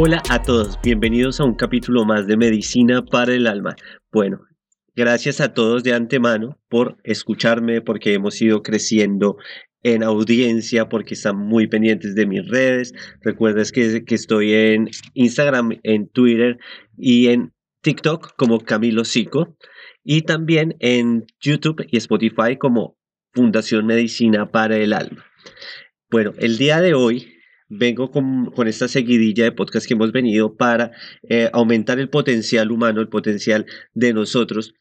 Hola a todos, bienvenidos a un capítulo más de Medicina para el Alma. Bueno, gracias a todos de antemano por escucharme, porque hemos ido creciendo en audiencia, porque están muy pendientes de mis redes. Recuerdas que, que estoy en Instagram, en Twitter y en TikTok como Camilo Sico y también en YouTube y Spotify como Fundación Medicina para el Alma. Bueno, el día de hoy vengo con, esta seguidilla de podcast que hemos venido para eh, aumentar el potencial humano, el potencial de nosotros,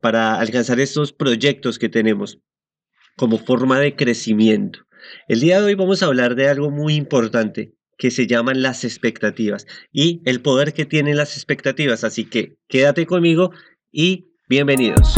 para alcanzar estos proyectos que tenemos como forma de crecimiento. El día de hoy vamos a hablar de algo muy importante que se llaman las expectativas y el poder que tienen las expectativas. Así que quédate conmigo y bienvenidos.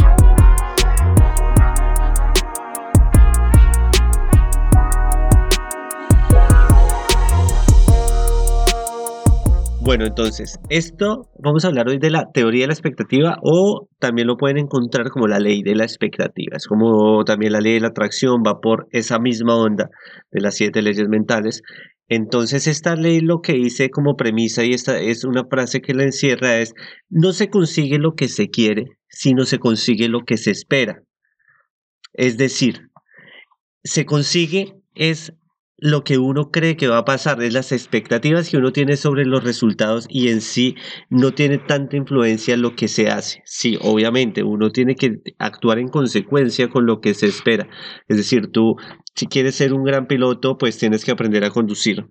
Bueno, entonces, esto vamos a hablar hoy de la teoría de la expectativa o también lo pueden encontrar como la ley de la expectativa. Es como también la ley de la atracción va por esa misma onda de las siete leyes mentales. Entonces, esta ley lo que hice como premisa y esta es una frase que la encierra es, no se consigue lo que se quiere, sino se consigue lo que se espera. Es decir, se consigue es lo que uno cree que va a pasar, es las expectativas que uno tiene sobre los resultados y en sí no tiene tanta influencia lo que se hace. Sí, obviamente, uno tiene que actuar en consecuencia con lo que se espera. Es decir, tú, si quieres ser un gran piloto, pues tienes que aprender a conducir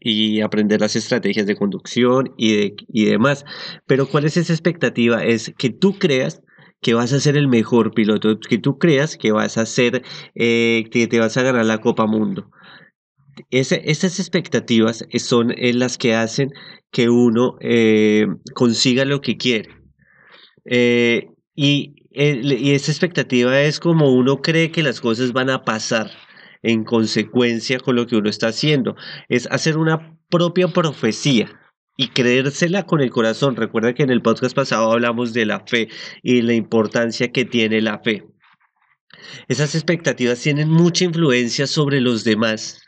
y aprender las estrategias de conducción y, de, y demás. Pero ¿cuál es esa expectativa? Es que tú creas que vas a ser el mejor piloto, que tú creas que vas a ser, eh, que te vas a ganar la Copa Mundo esas expectativas son eh, las que hacen que uno eh, consiga lo que quiere. Eh, y, y, esa expectativa es como uno cree que las cosas van a pasar en consecuencia con lo que uno está haciendo. Es hacer una propia profecía y creérsela con el corazón. Recuerda que en el podcast pasado hablamos de la fe y la importancia que tiene la fe. Esas expectativas tienen mucha influencia sobre los demás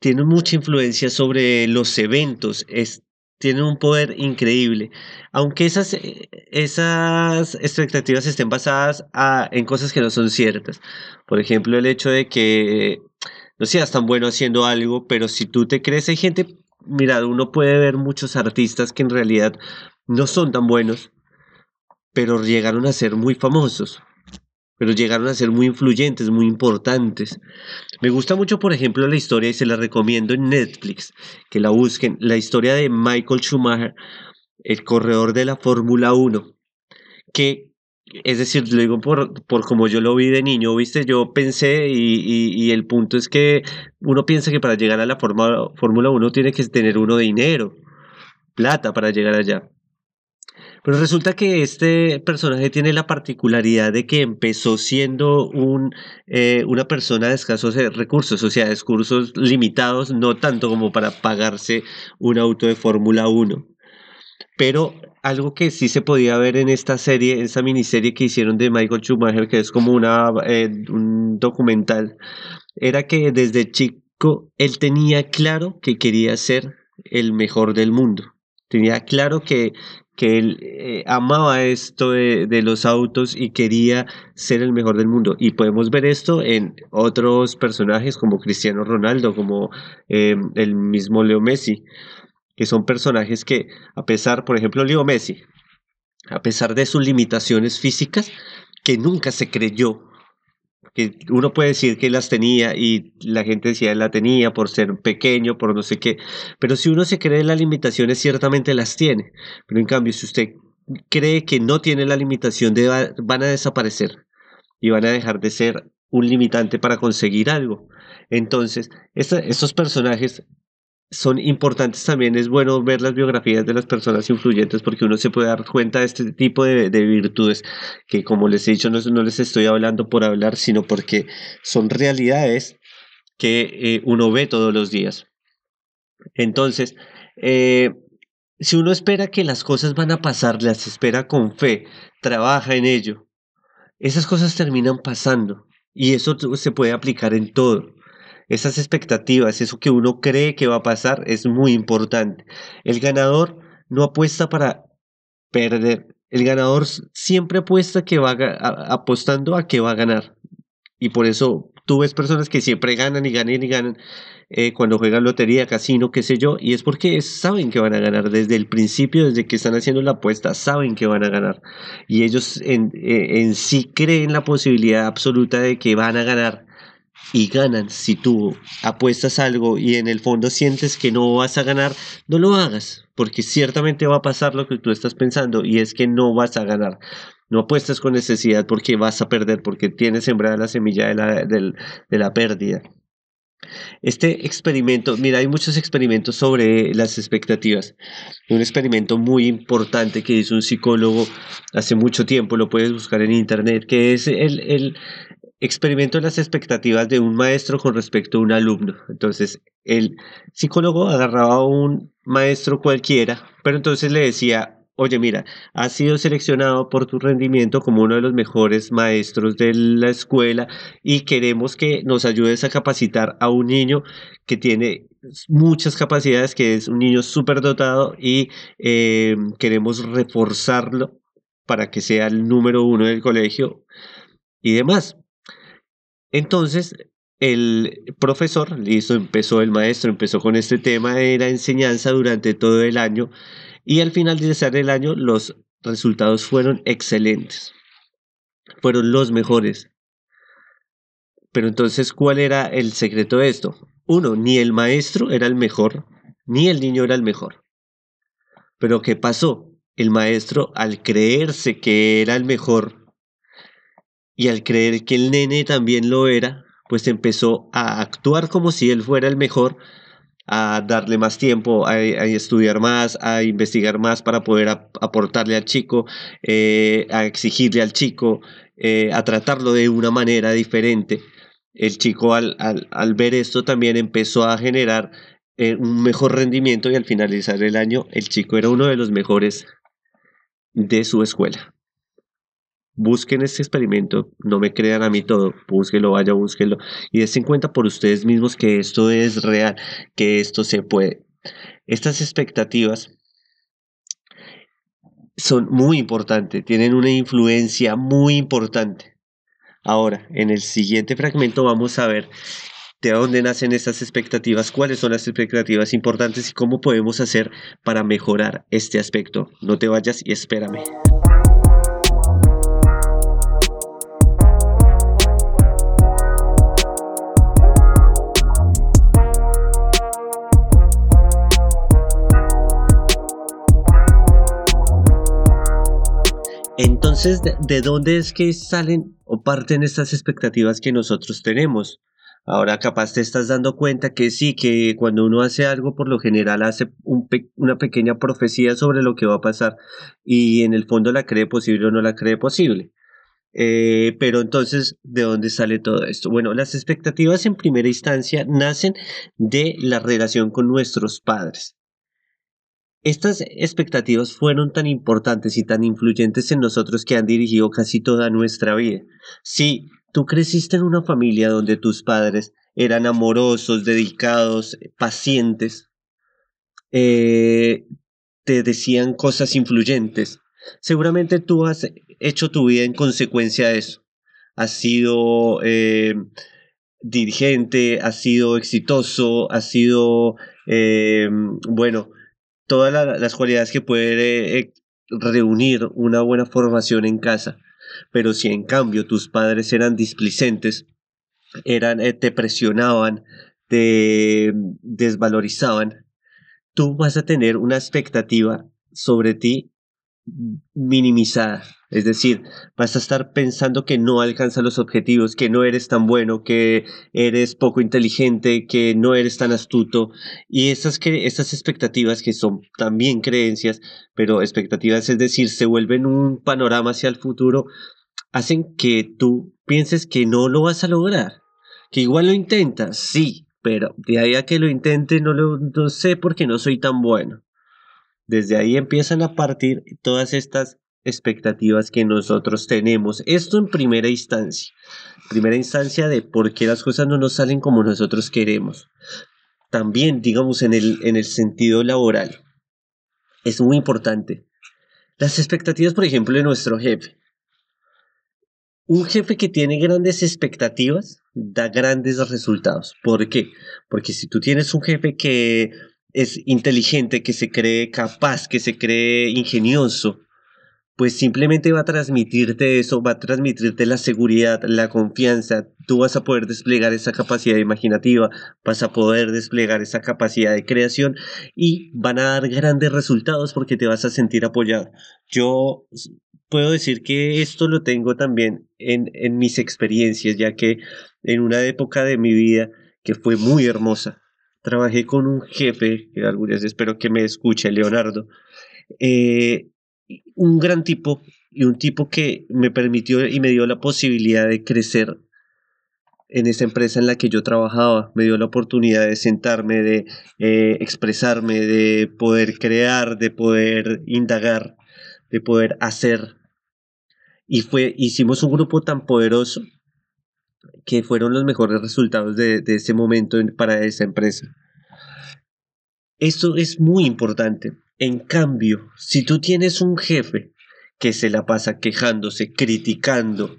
tienen mucha influencia sobre los eventos, es, tienen un poder increíble. Aunque esas, eh, esas expectativas estén basadas en cosas que no son ciertas. Por ejemplo, el hecho de que no seas tan bueno haciendo algo, pero si tú te crees, hay gente, mira, uno puede ver muchos artistas que en realidad no son tan buenos, pero llegaron a ser muy famosos pero llegaron a ser muy influyentes, muy importantes. Me gusta mucho, por ejemplo, la historia y se la recomiendo en Netflix, que la busquen, la historia de Michael Schumacher, el corredor de la Fórmula 1, que, es decir, lo digo por, por como yo lo vi de niño, viste, yo pensé y, y, el punto es que uno piensa que para llegar a la Fórmula 1 tiene que tener uno dinero, plata para llegar allá. Pero resulta que este personaje tiene la particularidad de que empezó siendo un, eh, una persona de escasos recursos, o sea, recursos limitados, no tanto como para pagarse un auto de Fórmula 1. Pero algo que sí se podía ver en esta serie, en esta miniserie que hicieron de Michael Schumacher, que es como una, eh, un documental, era que desde chico él tenía claro que quería ser el mejor del mundo. Tenía claro que, que él eh, amaba esto de, los autos y quería ser el mejor del mundo. Y podemos ver esto en otros personajes como Cristiano Ronaldo, como eh, el mismo Leo Messi, que son personajes que, a pesar, por ejemplo, Leo Messi, a pesar de sus limitaciones físicas, que nunca se creyó que uno puede decir que las tenía y la gente decía la tenía por ser pequeño, por no sé qué, pero si uno se cree las limitaciones, ciertamente las tiene, pero en cambio, si usted cree que no tiene la limitación, de, van a desaparecer y van a dejar de ser un limitante para conseguir algo. Entonces, estos personajes son importantes también, es bueno ver las biografías de las personas influyentes porque uno se puede dar cuenta de este tipo de, virtudes que como les he dicho no, no, les estoy hablando por hablar, sino porque son realidades que eh, uno ve todos los días. Entonces, eh, si uno espera que las cosas van a pasar, las espera con fe, trabaja en ello, esas cosas terminan pasando y eso se puede aplicar en todo. Esas expectativas, eso que uno cree que va a pasar, es muy importante. El ganador no apuesta para perder. El ganador siempre apuesta que va apostando a que va a ganar. Y por eso tú ves personas que siempre ganan y ganan y ganan eh, cuando juegan lotería, casino, qué sé yo, y es porque saben que van a ganar desde el principio, desde que están haciendo la apuesta, saben que van a ganar. Y ellos en, eh, en sí creen la posibilidad absoluta de que van a ganar y ganan. Si tú apuestas algo y en el fondo sientes que no vas a ganar, no lo hagas, porque ciertamente va a pasar lo que tú estás pensando y es que no vas a ganar. No apuestas con necesidad porque vas a perder, porque tienes sembrada la semilla de la, de la pérdida. Este experimento, mira, hay muchos experimentos sobre las expectativas. Un experimento muy importante que hizo un psicólogo hace mucho tiempo, lo puedes buscar en internet, que es el, el experimento las expectativas de un maestro con respecto a un alumno. Entonces, el psicólogo agarraba a un maestro cualquiera, pero entonces le decía, oye, mira, has sido seleccionado por tu rendimiento como uno de los mejores maestros de la escuela y queremos que nos ayudes a capacitar a un niño que tiene muchas capacidades, que es un niño súper dotado y eh, queremos reforzarlo para que sea el número uno del colegio y demás. Entonces, el profesor, listo, empezó el maestro, empezó con este tema de la enseñanza durante todo el año y al finalizar el año los resultados fueron excelentes, fueron los mejores. Pero entonces, ¿cuál era el secreto de esto? Uno, ni el maestro era el mejor, ni el niño era el mejor. Pero ¿qué pasó? El maestro, al creerse que era el mejor, y al creer que el nene también lo era, pues empezó a actuar como si él fuera el mejor, a darle más tiempo, a, estudiar más, a investigar más para poder aportarle al chico, eh, a exigirle al chico, eh, a tratarlo de una manera diferente. El chico al, al, ver esto también empezó a generar eh, un mejor rendimiento y al finalizar el año el chico era uno de los mejores de su escuela busquen este experimento, no me crean a mí todo, búsquelo, vaya, búsquelo y den cuenta por ustedes mismos que esto es real, que esto se puede. Estas expectativas son muy importantes, tienen una influencia muy importante. Ahora, en el siguiente fragmento vamos a ver de dónde nacen estas expectativas, cuáles son las expectativas importantes y cómo podemos hacer para mejorar este aspecto. No te vayas y espérame. Entonces, ¿de, dónde es que salen o parten estas expectativas que nosotros tenemos? Ahora capaz te estás dando cuenta que sí, que cuando uno hace algo por lo general hace una pequeña profecía sobre lo que va a pasar y en el fondo la cree posible o no la cree posible. Eh, pero entonces, ¿de dónde sale todo esto? Bueno, las expectativas en primera instancia nacen de la relación con nuestros padres. Estas expectativas fueron tan importantes y tan influyentes en nosotros que han dirigido casi toda nuestra vida. Si tú creciste en una familia donde tus padres eran amorosos, dedicados, pacientes, eh, te decían cosas influyentes, seguramente tú has hecho tu vida en consecuencia de eso. Has sido eh, dirigente, has sido exitoso, has sido, eh, bueno, todas las cualidades que puede eh, reunir una buena formación en casa. Pero si en cambio tus padres eran displicentes, eran, eh, te presionaban, te desvalorizaban, tú vas a tener una expectativa sobre ti minimizada. Es decir, vas a estar pensando que no alcanzas los objetivos, que no eres tan bueno, que eres poco inteligente, que no eres tan astuto. Y estas, que, estas expectativas que son también creencias, pero expectativas, es decir, se vuelven un panorama hacia el futuro, hacen que tú pienses que no lo vas a lograr. Que igual lo intentas, sí, pero de ahí a que lo intente no lo no sé porque no soy tan bueno. Desde ahí empiezan a partir todas estas expectativas que nosotros tenemos. Esto en primera instancia. Primera instancia de por qué las cosas no nos salen como nosotros queremos. También, digamos, en el, en el sentido laboral. Es muy importante. Las expectativas, por ejemplo, de nuestro jefe. Un jefe que tiene grandes expectativas da grandes resultados. ¿Por qué? Porque si tú tienes un jefe que es inteligente, que se cree capaz, que se cree ingenioso, pues simplemente va a transmitirte eso, va a transmitirte la seguridad, la confianza. Tú vas a poder desplegar esa capacidad imaginativa, vas a poder desplegar esa capacidad de creación y van a dar grandes resultados porque te vas a sentir apoyado. Yo puedo decir que esto lo tengo también en, en mis experiencias, ya que en una época de mi vida que fue muy hermosa, trabajé con un jefe, que algunas espero que me escuche, Leonardo, eh, un gran tipo y un tipo que me permitió y me dio la posibilidad de crecer en esa empresa en la que yo trabajaba. Me dio la oportunidad de sentarme, de eh, expresarme, de poder crear, de poder indagar, de poder hacer. Y fue, hicimos un grupo tan poderoso que fueron los mejores resultados de, de ese momento para esa empresa. Esto es muy importante. En cambio, si tú tienes un jefe que se la pasa quejándose, criticando,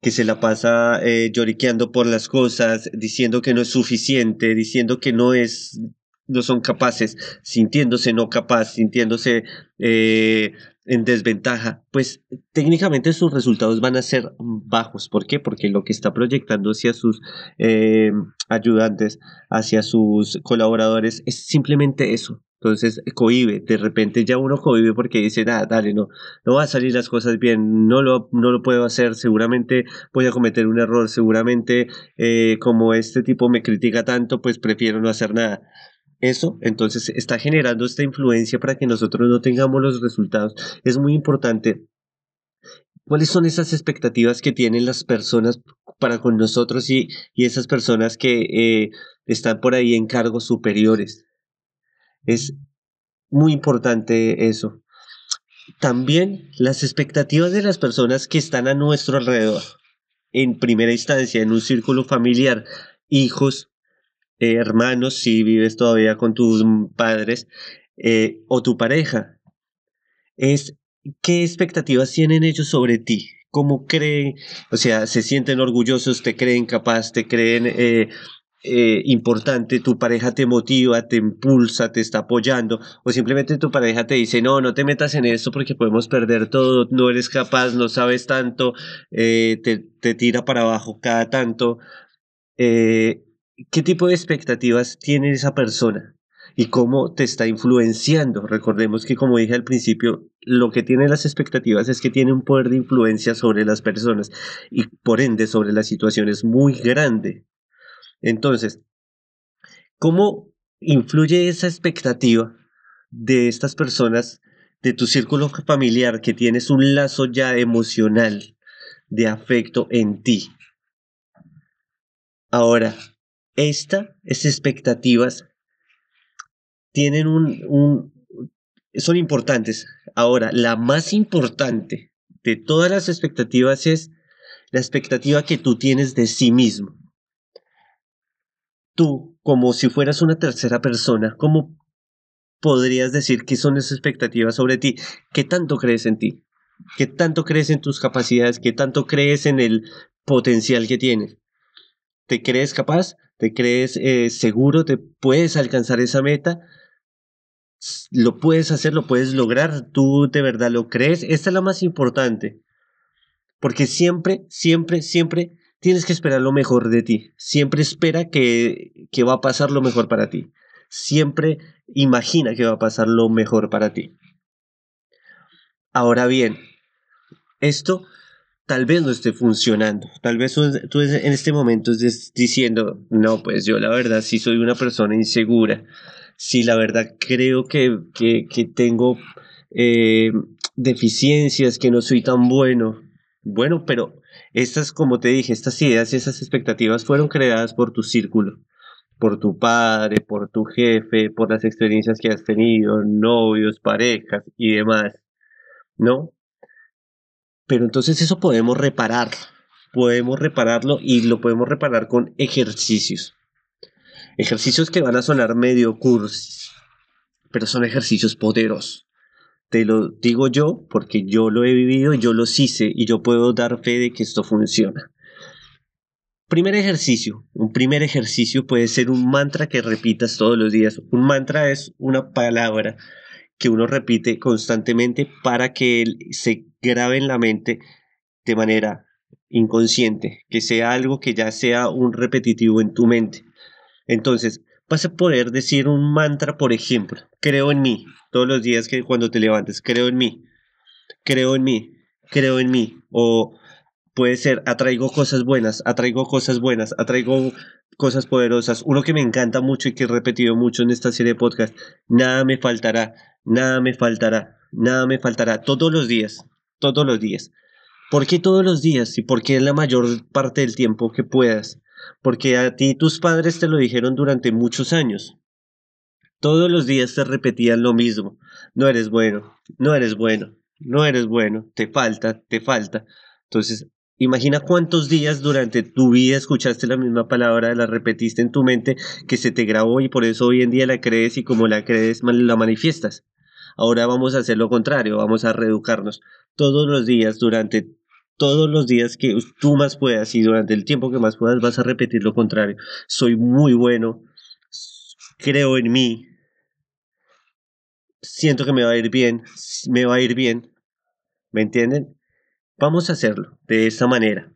que se la pasa eh, lloriqueando por las cosas, diciendo que no es suficiente, diciendo que no es, no son capaces, sintiéndose no capaz, sintiéndose eh, en desventaja, pues técnicamente sus resultados van a ser bajos. ¿Por qué? Porque lo que está proyectando hacia sus eh, ayudantes, hacia sus colaboradores, es simplemente eso, entonces cohibe, de repente ya uno cohibe porque dice, nada, dale, no, no va a salir las cosas bien, no lo, no lo puedo hacer, seguramente voy a cometer un error, seguramente eh, como este tipo me critica tanto, pues prefiero no hacer nada. Eso entonces está generando esta influencia para que nosotros no tengamos los resultados. Es muy importante. ¿Cuáles son esas expectativas que tienen las personas para con nosotros y, y esas personas que eh, están por ahí en cargos superiores? Es muy importante eso. También las expectativas de las personas que están a nuestro alrededor. En primera instancia, en un círculo familiar, hijos, hermanos, si vives todavía con tus padres, eh, o tu pareja. Es qué expectativas tienen ellos sobre ti. ¿Cómo creen? O sea, se sienten orgullosos, te creen capaz, te creen eh, eh, importante, tu pareja te motiva, te impulsa, te está apoyando, o simplemente tu pareja te dice, no, no te metas en esto porque podemos perder todo, no eres capaz, no sabes tanto, eh, te, te, tira para abajo cada tanto. ¿Qué tipo de expectativas tiene esa persona? y cómo te está influenciando. Recordemos que, como dije al principio, lo que tiene las expectativas es que tiene un poder de influencia sobre las personas y por ende sobre las situaciones muy grande. Entonces, ¿cómo influye esa expectativa de estas personas, de tu círculo familiar, que tienes un lazo ya emocional de afecto en ti? Ahora, estas expectativas tienen un, un, son importantes. Ahora, la más importante de todas las expectativas es la expectativa que tú tienes de sí mismo tú, como si fueras una tercera persona, ¿cómo podrías decir qué son esas expectativas sobre ti? ¿Qué tanto crees en ti? ¿Qué tanto crees en tus capacidades? ¿Qué tanto crees en el potencial que tienes? ¿Te crees capaz? ¿Te crees eh, seguro? ¿Te puedes alcanzar esa meta? ¿Lo puedes hacer? ¿Lo puedes lograr? ¿Tú de verdad lo crees? Esta es la más importante. Porque siempre, siempre, siempre tienes que esperar lo mejor de ti. Siempre espera que, que va a pasar lo mejor para ti. Siempre imagina que va a pasar lo mejor para ti. Ahora bien, esto tal vez no esté funcionando. Tal vez tú en este momento estés diciendo, no, pues yo la verdad sí soy una persona insegura. Sí, la verdad creo que, que, tengo eh, deficiencias, que no soy tan bueno. Bueno, pero estas, como te dije, estas ideas y esas expectativas fueron creadas por tu círculo, por tu padre, por tu jefe, por las experiencias que has tenido, novios, parejas y demás, ¿no? Pero entonces eso podemos reparar, podemos repararlo y lo podemos reparar con ejercicios. Ejercicios que van a sonar medio cursis, pero son ejercicios poderosos. Te lo digo yo porque yo lo he vivido, yo los hice y yo puedo dar fe de que esto funciona. Primer ejercicio. Un primer ejercicio puede ser un mantra que repitas todos los días. Un mantra es una palabra que uno repite constantemente para que se grabe en la mente de manera inconsciente, que sea algo que ya sea un repetitivo en tu mente. Entonces, vas a poder decir un mantra, por ejemplo, creo en mí, todos los días que cuando te levantes, creo en mí, creo en mí, creo en mí, o puede ser atraigo cosas buenas, atraigo cosas buenas, atraigo cosas poderosas. Uno que me encanta mucho y que he repetido mucho en esta serie de podcast, nada me faltará, nada me faltará, nada me faltará, todos los días, todos los días. ¿Por qué todos los días? ¿Y por qué la mayor parte del tiempo que puedas? Porque a ti tus padres te lo dijeron durante muchos años. Todos los días te repetían lo mismo. No eres bueno, no eres bueno, no eres bueno, te falta, te falta. Entonces, Imagina cuántos días durante tu vida escuchaste la misma palabra, la repetiste en tu mente, que se te grabó y por eso hoy en día la crees y como la crees la manifiestas. Ahora vamos a hacer lo contrario, vamos a reeducarnos todos los días, durante todos los días que tú más puedas y durante el tiempo que más puedas vas a repetir lo contrario. Soy muy bueno, creo en mí, siento que me va a ir bien, me va a ir bien. ¿Me entienden? Vamos a hacerlo de esta manera.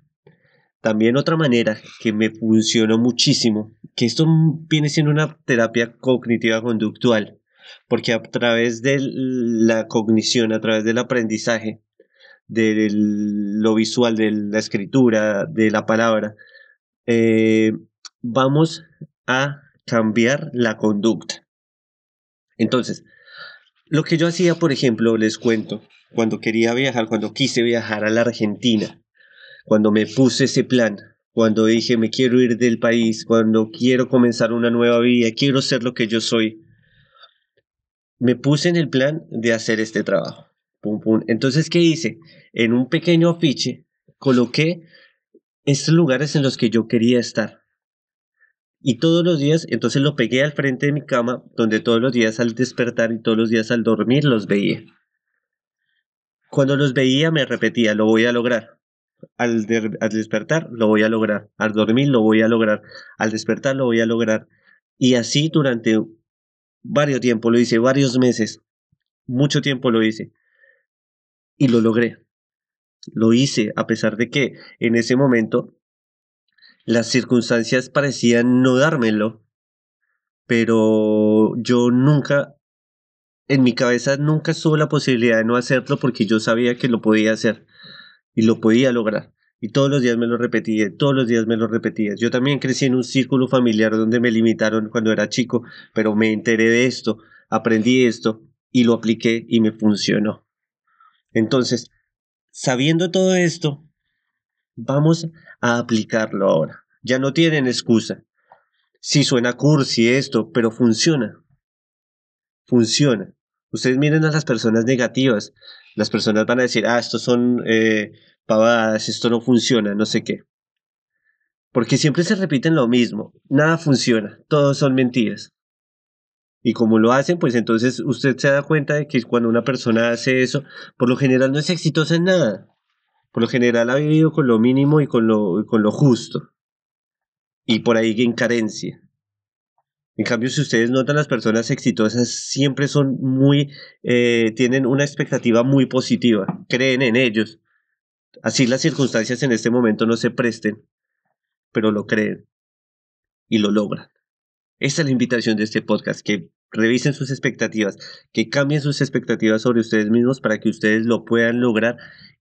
También otra manera que me funcionó muchísimo, que esto viene siendo una terapia cognitiva conductual, porque a través de la cognición, a través del aprendizaje, de lo visual, de la escritura, de la palabra, eh, vamos a cambiar la conducta. Entonces, lo que yo hacía, por ejemplo, les cuento, cuando quería viajar, cuando quise viajar a la Argentina, cuando me puse ese plan, cuando dije me quiero ir del país, cuando quiero comenzar una nueva vida, quiero ser lo que yo soy, me puse en el plan de hacer este trabajo. Entonces, ¿qué hice? En un pequeño afiche coloqué estos lugares en los que yo quería estar. Y todos los días, entonces lo pegué al frente de mi cama, donde todos los días al despertar y todos los días al dormir los veía. Cuando los veía me repetía, lo voy a lograr. Al, despertar lo voy a lograr. Al dormir lo voy a lograr. Al despertar lo voy a lograr. Y así durante varios tiempo, lo hice varios meses. Mucho tiempo lo hice. Y lo logré. Lo hice a pesar de que en ese momento las circunstancias parecían no dármelo. Pero yo nunca en mi cabeza nunca estuvo la posibilidad de no hacerlo porque yo sabía que lo podía hacer y lo podía lograr. Y todos los días me lo repetía, todos los días me lo repetía. Yo también crecí en un círculo familiar donde me limitaron cuando era chico, pero me enteré de esto, aprendí esto y lo apliqué y me funcionó. Entonces, sabiendo todo esto, vamos a aplicarlo ahora. Ya no tienen excusa. Si suena cursi esto, pero funciona. Funciona. Ustedes miren a las personas negativas. Las personas van a decir, ah, estos son eh, pavadas, esto no funciona, no sé qué. Porque siempre se repiten lo mismo. Nada funciona, todos son mentiras. Y como lo hacen, pues entonces usted se da cuenta de que cuando una persona hace eso, por lo general no es exitosa en nada. Por lo general ha vivido con lo mínimo y con lo, con lo justo. Y por ahí en carencia. En cambio, si ustedes notan, las personas exitosas siempre son muy, eh, tienen una expectativa muy positiva, creen en ellos. Así las circunstancias en este momento no se presten, pero lo creen y lo logran. Esa es la invitación de este podcast, que revisen sus expectativas, que cambien sus expectativas sobre ustedes mismos para que ustedes lo puedan lograr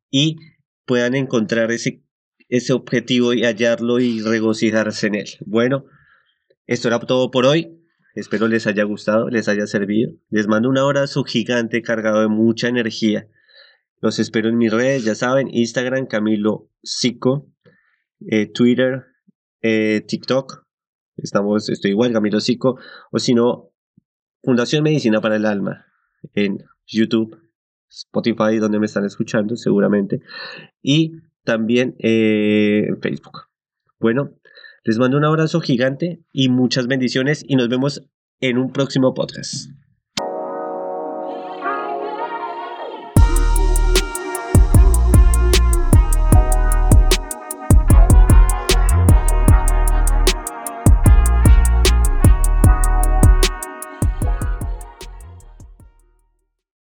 y puedan encontrar ese, ese objetivo y hallarlo y regocijarse en él. Bueno, esto era todo por hoy. Espero les haya gustado, les haya servido. Les mando un abrazo gigante cargado de mucha energía. Los espero en mis redes, ya saben, Instagram, Camilo Sico, eh, Twitter, eh, TikTok. Estamos, estoy igual, Camilo Sico. O si no, Fundación Medicina para el Alma en YouTube Spotify, donde me están escuchando seguramente, y también eh, en Facebook. Bueno, les mando un abrazo gigante y muchas bendiciones y nos vemos en un próximo podcast.